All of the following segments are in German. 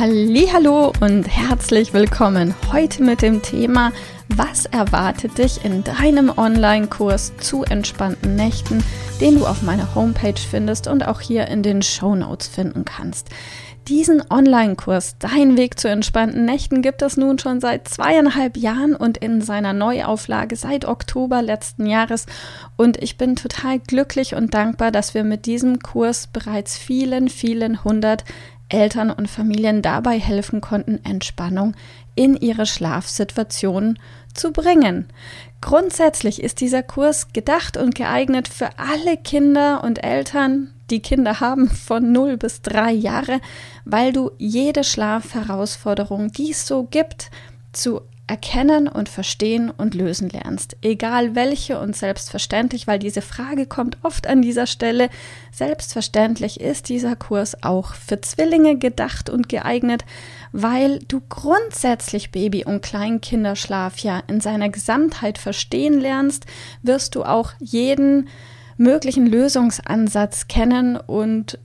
Hallo und herzlich willkommen heute mit dem Thema Was erwartet dich in deinem Online-Kurs zu entspannten Nächten, den du auf meiner Homepage findest und auch hier in den Show Notes finden kannst. Diesen Online-Kurs Dein Weg zu entspannten Nächten gibt es nun schon seit zweieinhalb Jahren und in seiner Neuauflage seit Oktober letzten Jahres. Und ich bin total glücklich und dankbar, dass wir mit diesem Kurs bereits vielen, vielen hundert Eltern und Familien dabei helfen konnten, Entspannung in ihre Schlafsituation zu bringen. Grundsätzlich ist dieser Kurs gedacht und geeignet für alle Kinder und Eltern, die Kinder haben von 0 bis 3 Jahre, weil du jede Schlafherausforderung, die es so gibt, zu erkennen und verstehen und lösen lernst. Egal welche und selbstverständlich, weil diese Frage kommt oft an dieser Stelle. Selbstverständlich ist dieser Kurs auch für Zwillinge gedacht und geeignet, weil du grundsätzlich Baby- und Kleinkinderschlaf ja in seiner Gesamtheit verstehen lernst, wirst du auch jeden möglichen Lösungsansatz kennen und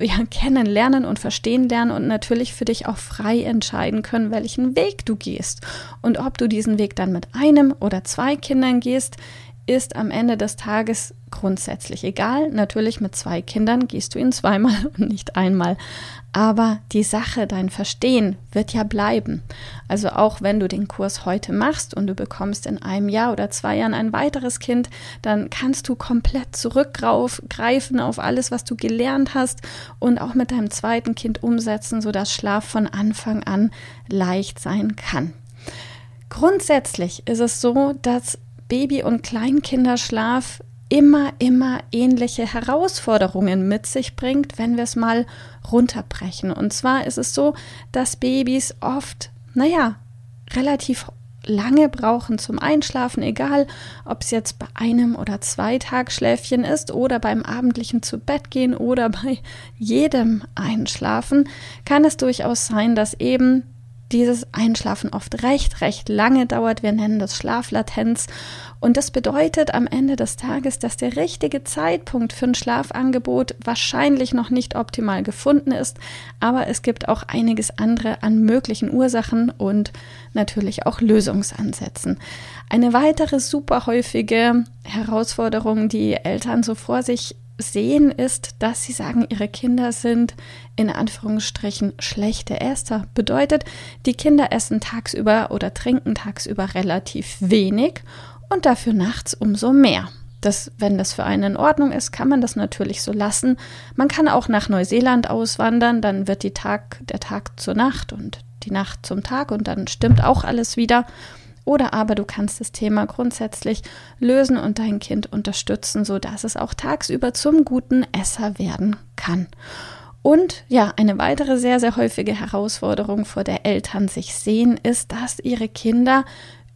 ja, kennenlernen und verstehen lernen und natürlich für dich auch frei entscheiden können, welchen Weg du gehst. Und ob du diesen Weg dann mit einem oder zwei Kindern gehst, ist am Ende des Tages grundsätzlich egal. Natürlich mit zwei Kindern gehst du ihn zweimal und nicht einmal. Aber die Sache, dein Verstehen wird ja bleiben. Also auch wenn du den Kurs heute machst und du bekommst in einem Jahr oder zwei Jahren ein weiteres Kind, dann kannst du komplett zurückgreifen auf alles, was du gelernt hast und auch mit deinem zweiten Kind umsetzen, sodass Schlaf von Anfang an leicht sein kann. Grundsätzlich ist es so, dass Baby- und Kleinkinderschlaf immer, immer ähnliche Herausforderungen mit sich bringt, wenn wir es mal runterbrechen. Und zwar ist es so, dass Babys oft, naja, relativ lange brauchen zum Einschlafen, egal ob es jetzt bei einem oder zwei Tagschläfchen ist oder beim abendlichen zu Bett gehen oder bei jedem Einschlafen, kann es durchaus sein, dass eben dieses Einschlafen oft recht, recht lange dauert. Wir nennen das Schlaflatenz. Und das bedeutet am Ende des Tages, dass der richtige Zeitpunkt für ein Schlafangebot wahrscheinlich noch nicht optimal gefunden ist. Aber es gibt auch einiges andere an möglichen Ursachen und natürlich auch Lösungsansätzen. Eine weitere super häufige Herausforderung, die Eltern so vor sich sehen, ist, dass sie sagen, ihre Kinder sind in Anführungsstrichen schlechte Esser. Bedeutet, die Kinder essen tagsüber oder trinken tagsüber relativ wenig und dafür nachts umso mehr. Das, wenn das für einen in Ordnung ist, kann man das natürlich so lassen. Man kann auch nach Neuseeland auswandern, dann wird Tag, der Tag zur Nacht und die Nacht zum Tag und dann stimmt auch alles wieder. Oder aber du kannst das Thema grundsätzlich lösen und dein Kind unterstützen, sodass es auch tagsüber zum guten Esser werden kann. Und ja, eine weitere sehr, sehr häufige Herausforderung, vor der Eltern sich sehen, ist, dass ihre Kinder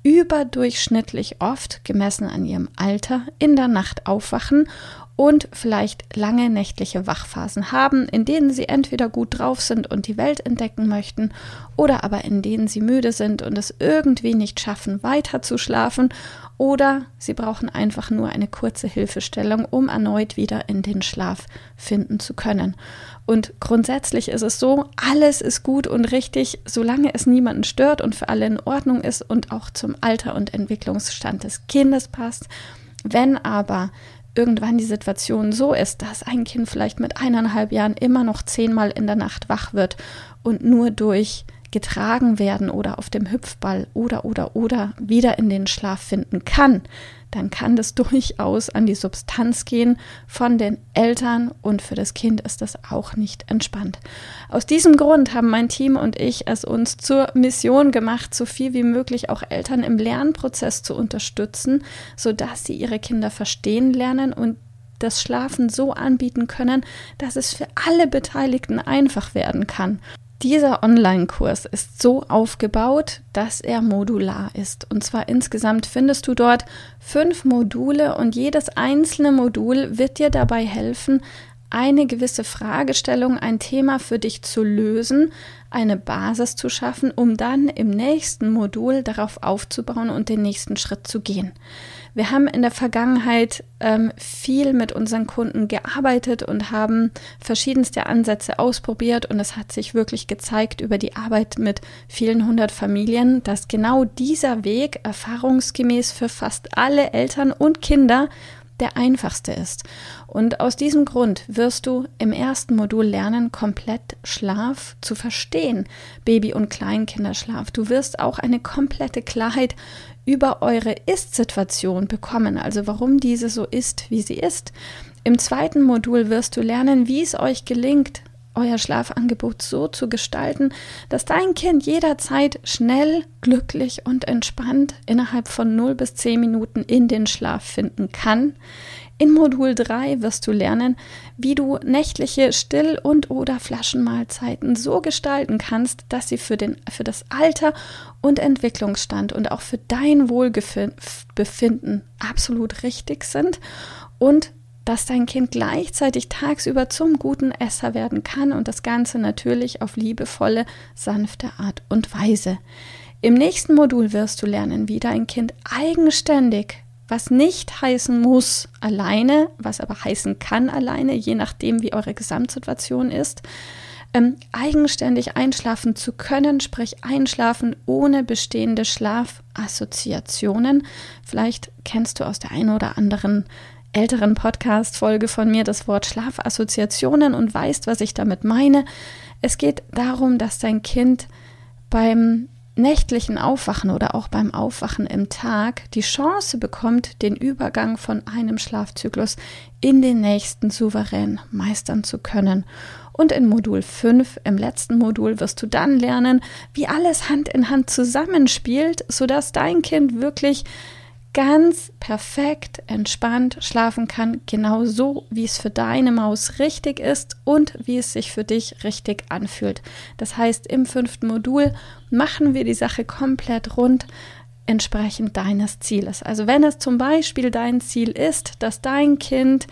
überdurchschnittlich oft, gemessen an ihrem Alter, in der Nacht aufwachen und vielleicht lange nächtliche Wachphasen haben, in denen sie entweder gut drauf sind und die Welt entdecken möchten oder aber in denen sie müde sind und es irgendwie nicht schaffen, weiter zu schlafen oder sie brauchen einfach nur eine kurze Hilfestellung, um erneut wieder in den Schlaf finden zu können. Und grundsätzlich ist es so, alles ist gut und richtig, solange es niemanden stört und für alle in Ordnung ist und auch zum Alter und Entwicklungsstand des Kindes passt. Wenn aber irgendwann die Situation so ist, dass ein Kind vielleicht mit eineinhalb Jahren immer noch zehnmal in der Nacht wach wird und nur durch getragen werden oder auf dem Hüpfball oder oder oder wieder in den Schlaf finden kann, dann kann das durchaus an die Substanz gehen von den Eltern und für das Kind ist das auch nicht entspannt. Aus diesem Grund haben mein Team und ich es uns zur Mission gemacht, so viel wie möglich auch Eltern im Lernprozess zu unterstützen, sodass sie ihre Kinder verstehen lernen und das Schlafen so anbieten können, dass es für alle Beteiligten einfach werden kann. Dieser Online-Kurs ist so aufgebaut, dass er modular ist. Und zwar insgesamt findest du dort fünf Module und jedes einzelne Modul wird dir dabei helfen, eine gewisse Fragestellung, ein Thema für dich zu lösen, eine Basis zu schaffen, um dann im nächsten Modul darauf aufzubauen und den nächsten Schritt zu gehen. Wir haben in der Vergangenheit ähm, viel mit unseren Kunden gearbeitet und haben verschiedenste Ansätze ausprobiert und es hat sich wirklich gezeigt über die Arbeit mit vielen hundert Familien, dass genau dieser Weg erfahrungsgemäß für fast alle Eltern und Kinder der einfachste ist. Und aus diesem Grund wirst du im ersten Modul lernen, komplett Schlaf zu verstehen, Baby- und Kleinkinderschlaf. Du wirst auch eine komplette Klarheit über eure Ist-Situation bekommen, also warum diese so ist, wie sie ist. Im zweiten Modul wirst du lernen, wie es euch gelingt, euer Schlafangebot so zu gestalten, dass dein Kind jederzeit schnell, glücklich und entspannt innerhalb von 0 bis 10 Minuten in den Schlaf finden kann. In Modul 3 wirst du lernen, wie du nächtliche Still- und oder Flaschenmahlzeiten so gestalten kannst, dass sie für, den, für das Alter und Entwicklungsstand und auch für dein Wohlbefinden absolut richtig sind und dass dein Kind gleichzeitig tagsüber zum guten Esser werden kann und das Ganze natürlich auf liebevolle, sanfte Art und Weise. Im nächsten Modul wirst du lernen, wie dein Kind eigenständig, was nicht heißen muss alleine, was aber heißen kann alleine, je nachdem, wie eure Gesamtsituation ist, ähm, eigenständig einschlafen zu können, sprich einschlafen ohne bestehende Schlafassoziationen. Vielleicht kennst du aus der einen oder anderen älteren Podcast-Folge von mir das Wort Schlafassoziationen und weißt, was ich damit meine. Es geht darum, dass dein Kind beim nächtlichen Aufwachen oder auch beim Aufwachen im Tag die Chance bekommt, den Übergang von einem Schlafzyklus in den nächsten souverän meistern zu können. Und in Modul 5, im letzten Modul, wirst du dann lernen, wie alles Hand in Hand zusammenspielt, sodass dein Kind wirklich ganz perfekt entspannt schlafen kann, genau so, wie es für deine Maus richtig ist und wie es sich für dich richtig anfühlt. Das heißt, im fünften Modul machen wir die Sache komplett rund entsprechend deines Zieles. Also wenn es zum Beispiel dein Ziel ist, dass dein Kind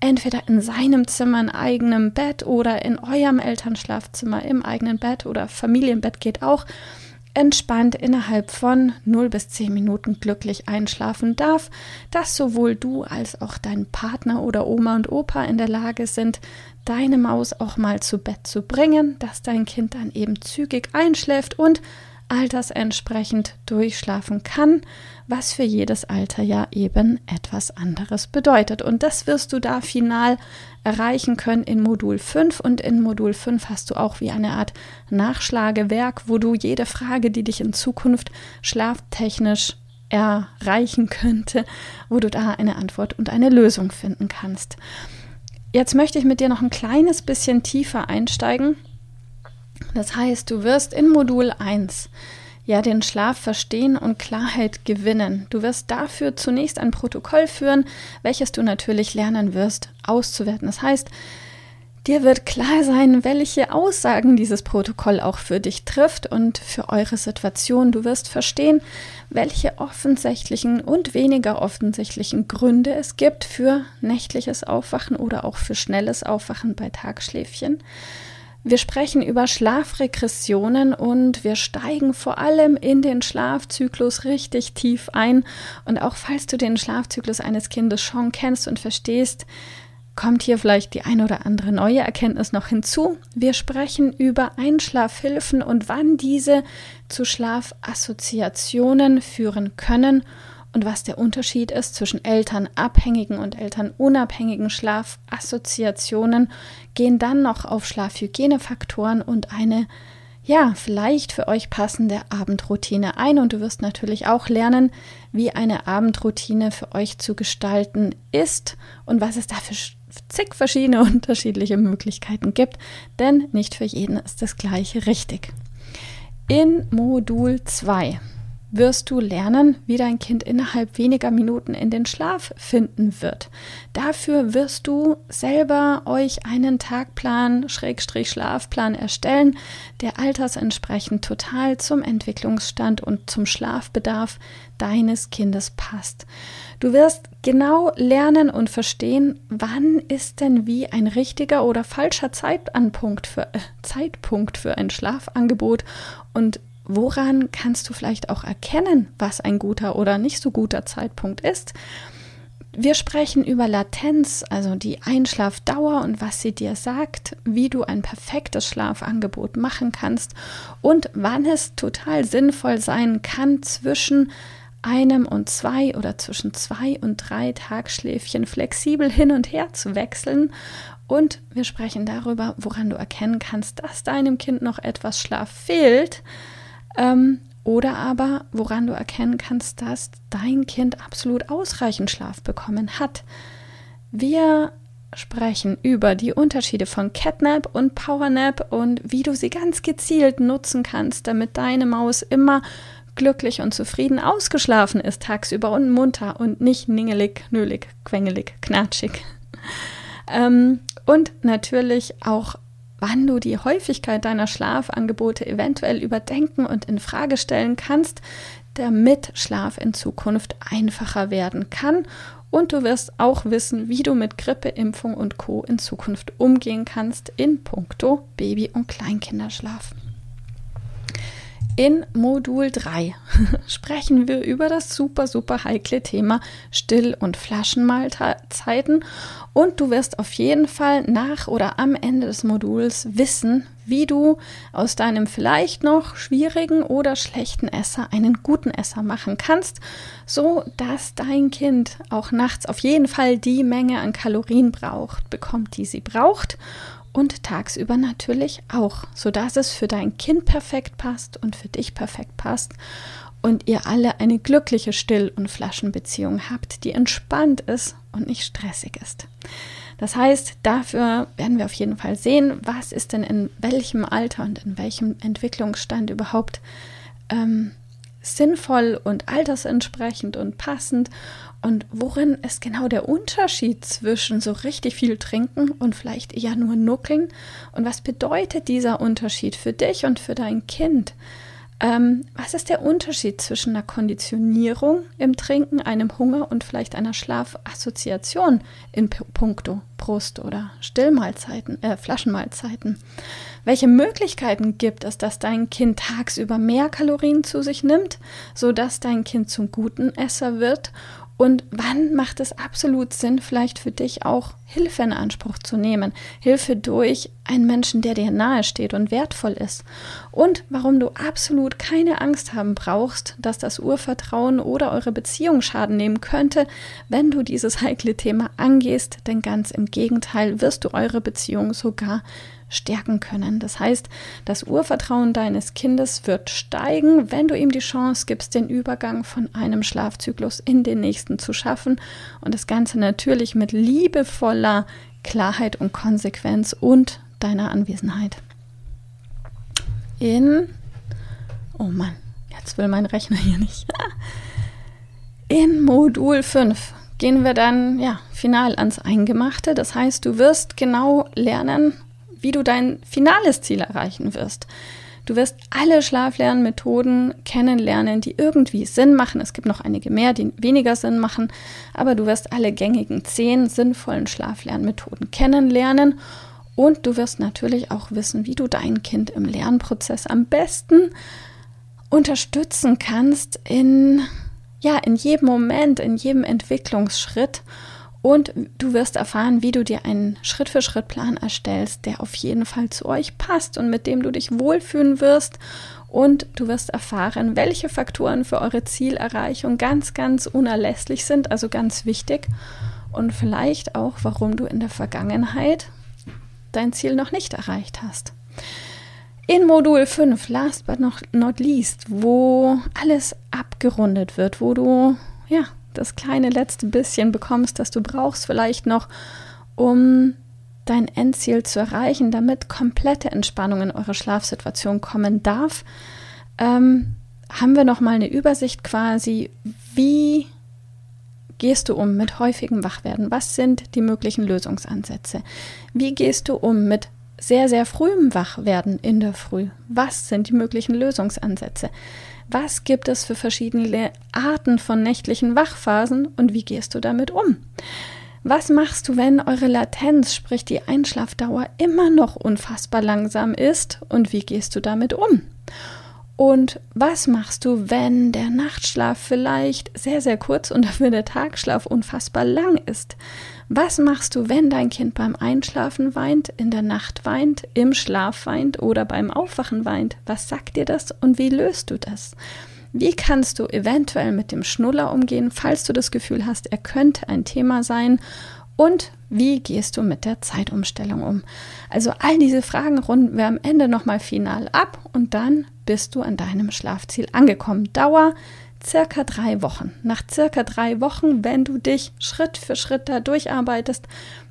entweder in seinem Zimmer, in eigenem Bett oder in eurem Elternschlafzimmer im eigenen Bett oder Familienbett geht auch, entspannt innerhalb von 0 bis 10 Minuten glücklich einschlafen darf, dass sowohl du als auch dein Partner oder Oma und Opa in der Lage sind, deine Maus auch mal zu Bett zu bringen, dass dein Kind dann eben zügig einschläft und altersentsprechend durchschlafen kann, was für jedes Alter ja eben etwas anderes bedeutet. Und das wirst du da final erreichen können in Modul 5 und in Modul 5 hast du auch wie eine Art Nachschlagewerk, wo du jede Frage, die dich in Zukunft schlaftechnisch erreichen könnte, wo du da eine Antwort und eine Lösung finden kannst. Jetzt möchte ich mit dir noch ein kleines bisschen tiefer einsteigen. Das heißt, du wirst in Modul 1 ja den Schlaf verstehen und Klarheit gewinnen. Du wirst dafür zunächst ein Protokoll führen, welches du natürlich lernen wirst auszuwerten. Das heißt, dir wird klar sein, welche Aussagen dieses Protokoll auch für dich trifft und für eure Situation. Du wirst verstehen, welche offensichtlichen und weniger offensichtlichen Gründe es gibt für nächtliches Aufwachen oder auch für schnelles Aufwachen bei Tagschläfchen. Wir sprechen über Schlafregressionen und wir steigen vor allem in den Schlafzyklus richtig tief ein. Und auch falls du den Schlafzyklus eines Kindes schon kennst und verstehst, kommt hier vielleicht die ein oder andere neue Erkenntnis noch hinzu. Wir sprechen über Einschlafhilfen und wann diese zu Schlafassoziationen führen können und was der Unterschied ist zwischen elternabhängigen und elternunabhängigen Schlafassoziationen, gehen dann noch auf Schlafhygienefaktoren und eine ja, vielleicht für euch passende Abendroutine ein. Und du wirst natürlich auch lernen, wie eine Abendroutine für euch zu gestalten ist und was es da für zig verschiedene unterschiedliche Möglichkeiten gibt, denn nicht für jeden ist das gleiche richtig. In Modul 2 wirst du lernen, wie dein Kind innerhalb weniger Minuten in den Schlaf finden wird. Dafür wirst du selber euch einen Tagplan, Schrägstrich Schlafplan erstellen, der altersentsprechend total zum Entwicklungsstand und zum Schlafbedarf deines Kindes passt. Du wirst genau lernen und verstehen, wann ist denn wie ein richtiger oder falscher Zeitanpunkt für, äh, Zeitpunkt für ein Schlafangebot und woran kannst du vielleicht auch erkennen, was ein guter oder nicht so guter Zeitpunkt ist. Wir sprechen über Latenz, also die Einschlafdauer und was sie dir sagt, wie du ein perfektes Schlafangebot machen kannst und wann es total sinnvoll sein kann, zwischen einem und zwei oder zwischen zwei und drei Tagschläfchen flexibel hin und her zu wechseln. Und wir sprechen darüber, woran du erkennen kannst, dass deinem Kind noch etwas Schlaf fehlt. Ähm, oder aber woran du erkennen kannst, dass dein Kind absolut ausreichend Schlaf bekommen hat. Wir sprechen über die Unterschiede von Catnap und Powernap und wie du sie ganz gezielt nutzen kannst, damit deine Maus immer glücklich und zufrieden ausgeschlafen ist tagsüber und munter und nicht ningelig, nölig, quengelig, knatschig. Ähm, und natürlich auch, wann du die Häufigkeit deiner Schlafangebote eventuell überdenken und in Frage stellen kannst, damit Schlaf in Zukunft einfacher werden kann. Und du wirst auch wissen, wie du mit Grippe, Impfung und Co. in Zukunft umgehen kannst in puncto Baby- und Kleinkinderschlaf. In Modul 3 sprechen wir über das super, super heikle Thema Still- und Flaschenmahlzeiten. Und du wirst auf jeden Fall nach oder am Ende des Moduls wissen, wie du aus deinem vielleicht noch schwierigen oder schlechten Esser einen guten Esser machen kannst, so dass dein Kind auch nachts auf jeden Fall die Menge an Kalorien braucht, bekommt, die sie braucht und tagsüber natürlich auch, sodass es für dein Kind perfekt passt und für dich perfekt passt und ihr alle eine glückliche Still- und Flaschenbeziehung habt, die entspannt ist und nicht stressig ist. Das heißt, dafür werden wir auf jeden Fall sehen, was ist denn in welchem Alter und in welchem Entwicklungsstand überhaupt ähm, sinnvoll und altersentsprechend und passend und worin ist genau der Unterschied zwischen so richtig viel trinken und vielleicht eher nur nuckeln? Und was bedeutet dieser Unterschied für dich und für dein Kind? Ähm, was ist der Unterschied zwischen einer Konditionierung im Trinken, einem Hunger und vielleicht einer Schlafassoziation in puncto Brust- oder Stillmahlzeiten, äh, Flaschenmahlzeiten? Welche Möglichkeiten gibt es, dass dein Kind tagsüber mehr Kalorien zu sich nimmt, sodass dein Kind zum guten Esser wird und wann macht es absolut Sinn, vielleicht für dich auch Hilfe in Anspruch zu nehmen? Hilfe durch einen Menschen, der dir nahe steht und wertvoll ist. Und warum du absolut keine Angst haben brauchst, dass das Urvertrauen oder eure Beziehung Schaden nehmen könnte, wenn du dieses heikle Thema angehst. Denn ganz im Gegenteil wirst du eure Beziehung sogar stärken können. Das heißt, das Urvertrauen deines Kindes wird steigen, wenn du ihm die Chance gibst, den Übergang von einem Schlafzyklus in den nächsten zu schaffen und das Ganze natürlich mit liebevoller Klarheit und Konsequenz und deiner Anwesenheit. In, oh Mann, jetzt will mein Rechner hier nicht. In Modul 5 gehen wir dann ja final ans Eingemachte. Das heißt, du wirst genau lernen, wie du dein finales Ziel erreichen wirst. Du wirst alle Schlaflernmethoden kennenlernen, die irgendwie Sinn machen. Es gibt noch einige mehr, die weniger Sinn machen, aber du wirst alle gängigen zehn sinnvollen Schlaflernmethoden kennenlernen und du wirst natürlich auch wissen, wie du dein Kind im Lernprozess am besten unterstützen kannst in ja, in jedem Moment, in jedem Entwicklungsschritt und du wirst erfahren, wie du dir einen Schritt-für-Schritt-Plan erstellst, der auf jeden Fall zu euch passt und mit dem du dich wohlfühlen wirst. Und du wirst erfahren, welche Faktoren für eure Zielerreichung ganz, ganz unerlässlich sind, also ganz wichtig. Und vielleicht auch, warum du in der Vergangenheit dein Ziel noch nicht erreicht hast. In Modul 5, last but not least, wo alles abgerundet wird, wo du ja das kleine letzte bisschen bekommst, das du brauchst, vielleicht noch, um dein Endziel zu erreichen, damit komplette Entspannung in eure Schlafsituation kommen darf, ähm, haben wir noch mal eine Übersicht quasi, wie gehst du um mit häufigem Wachwerden? Was sind die möglichen Lösungsansätze? Wie gehst du um mit sehr, sehr frühem Wachwerden in der Früh? Was sind die möglichen Lösungsansätze? Was gibt es für verschiedene Arten von nächtlichen Wachphasen und wie gehst du damit um? Was machst du, wenn eure Latenz, sprich die Einschlafdauer, immer noch unfassbar langsam ist und wie gehst du damit um? Und was machst du, wenn der Nachtschlaf vielleicht sehr, sehr kurz und dafür der Tagschlaf unfassbar lang ist? Was machst du, wenn dein Kind beim Einschlafen weint, in der Nacht weint, im Schlaf weint oder beim Aufwachen weint? Was sagt dir das und wie löst du das? Wie kannst du eventuell mit dem Schnuller umgehen, falls du das Gefühl hast, er könnte ein Thema sein? Und wie gehst du mit der Zeitumstellung um? Also all diese Fragen runden wir am Ende nochmal final ab und dann bist du an deinem Schlafziel angekommen. Dauer circa drei Wochen. Nach circa drei Wochen, wenn du dich Schritt für Schritt da durcharbeitest,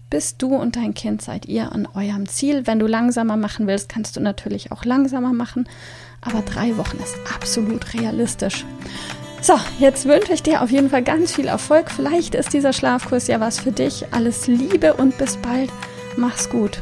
bist du und dein Kind seid ihr an eurem Ziel. Wenn du langsamer machen willst, kannst du natürlich auch langsamer machen. Aber drei Wochen ist absolut realistisch. So, jetzt wünsche ich dir auf jeden Fall ganz viel Erfolg. Vielleicht ist dieser Schlafkurs ja was für dich. Alles Liebe und bis bald. Mach's gut.